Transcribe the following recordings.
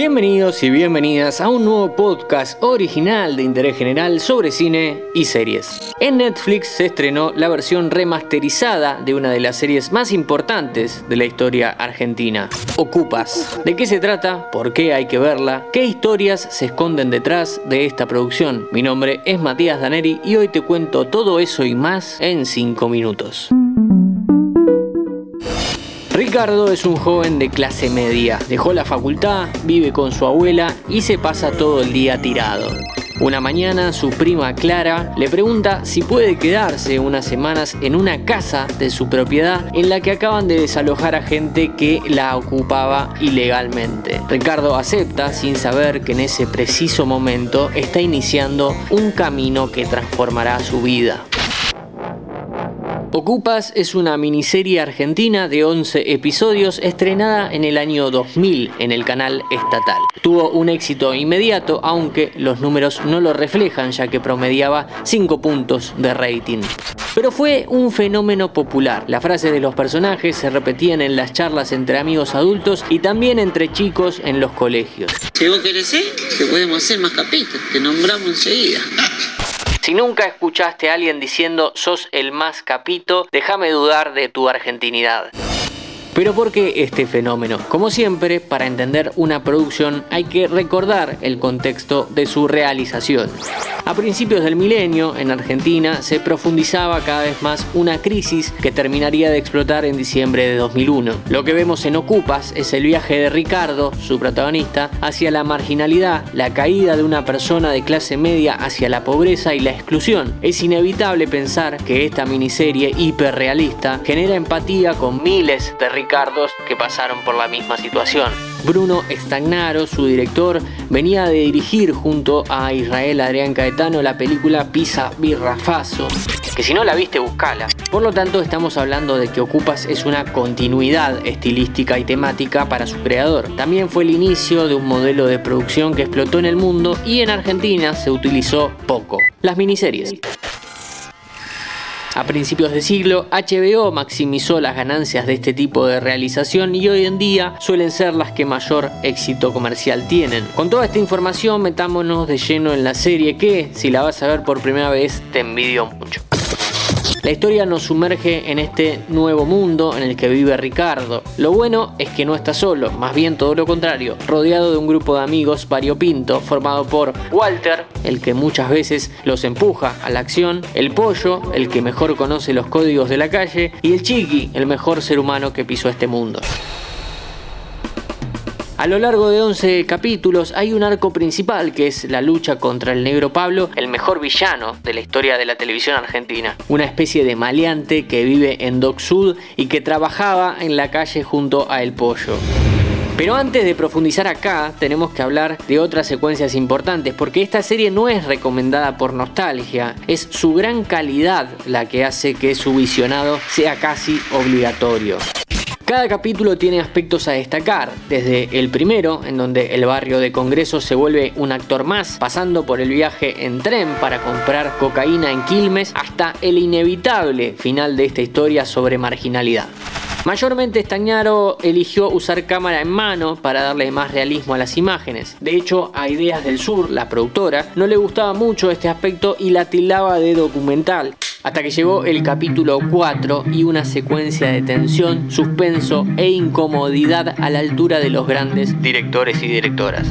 Bienvenidos y bienvenidas a un nuevo podcast original de interés general sobre cine y series. En Netflix se estrenó la versión remasterizada de una de las series más importantes de la historia argentina, Ocupas. ¿De qué se trata? ¿Por qué hay que verla? ¿Qué historias se esconden detrás de esta producción? Mi nombre es Matías Daneri y hoy te cuento todo eso y más en 5 minutos. Ricardo es un joven de clase media. Dejó la facultad, vive con su abuela y se pasa todo el día tirado. Una mañana su prima Clara le pregunta si puede quedarse unas semanas en una casa de su propiedad en la que acaban de desalojar a gente que la ocupaba ilegalmente. Ricardo acepta sin saber que en ese preciso momento está iniciando un camino que transformará su vida. Ocupas es una miniserie argentina de 11 episodios estrenada en el año 2000 en el canal estatal. Tuvo un éxito inmediato, aunque los números no lo reflejan ya que promediaba 5 puntos de rating. Pero fue un fenómeno popular. Las frases de los personajes se repetían en las charlas entre amigos adultos y también entre chicos en los colegios. Si vos querés te podemos hacer más capítulos, te nombramos enseguida. Si nunca escuchaste a alguien diciendo sos el más capito, déjame dudar de tu argentinidad. Pero ¿por qué este fenómeno? Como siempre, para entender una producción hay que recordar el contexto de su realización. A principios del milenio, en Argentina, se profundizaba cada vez más una crisis que terminaría de explotar en diciembre de 2001. Lo que vemos en Ocupas es el viaje de Ricardo, su protagonista, hacia la marginalidad, la caída de una persona de clase media hacia la pobreza y la exclusión. Es inevitable pensar que esta miniserie hiperrealista genera empatía con miles de Ricardos que pasaron por la misma situación. Bruno Stagnaro, su director, venía de dirigir junto a Israel Adrián Caetano la película Pisa Birrafaso, que si no la viste, buscala. Por lo tanto, estamos hablando de que Ocupas es una continuidad estilística y temática para su creador. También fue el inicio de un modelo de producción que explotó en el mundo y en Argentina se utilizó poco. Las miniseries. A principios de siglo, HBO maximizó las ganancias de este tipo de realización y hoy en día suelen ser las que mayor éxito comercial tienen. Con toda esta información, metámonos de lleno en la serie que, si la vas a ver por primera vez, te envidio mucho. La historia nos sumerge en este nuevo mundo en el que vive Ricardo. Lo bueno es que no está solo, más bien todo lo contrario, rodeado de un grupo de amigos variopinto formado por Walter, el que muchas veces los empuja a la acción, el pollo, el que mejor conoce los códigos de la calle, y el chiqui, el mejor ser humano que pisó este mundo. A lo largo de 11 capítulos hay un arco principal que es la lucha contra el negro Pablo, el mejor villano de la historia de la televisión argentina. Una especie de maleante que vive en Dock Sud y que trabajaba en la calle junto a El Pollo. Pero antes de profundizar acá, tenemos que hablar de otras secuencias importantes, porque esta serie no es recomendada por nostalgia, es su gran calidad la que hace que su visionado sea casi obligatorio. Cada capítulo tiene aspectos a destacar, desde el primero, en donde el barrio de Congreso se vuelve un actor más, pasando por el viaje en tren para comprar cocaína en Quilmes, hasta el inevitable final de esta historia sobre marginalidad. Mayormente Stagnaro eligió usar cámara en mano para darle más realismo a las imágenes. De hecho, a Ideas del Sur, la productora, no le gustaba mucho este aspecto y la tildaba de documental. Hasta que llegó el capítulo 4 y una secuencia de tensión, suspenso e incomodidad a la altura de los grandes directores y directoras.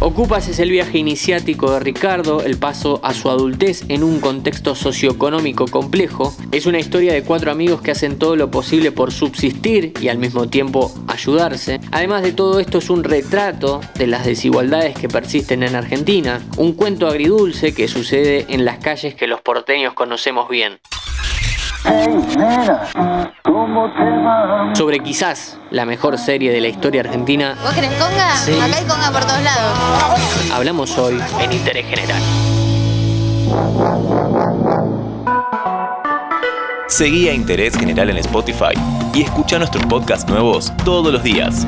Ocupas es el viaje iniciático de Ricardo, el paso a su adultez en un contexto socioeconómico complejo. Es una historia de cuatro amigos que hacen todo lo posible por subsistir y al mismo tiempo ayudarse. Además de todo esto es un retrato de las desigualdades que persisten en Argentina, un cuento agridulce que sucede en las calles que los porteños conocemos bien. Sobre quizás la mejor serie de la historia argentina. ¿Vos querés conga? Acá hay conga por todos lados. Hablamos hoy en Interés General. Seguí a Interés General en Spotify y escucha nuestros podcasts nuevos todos los días.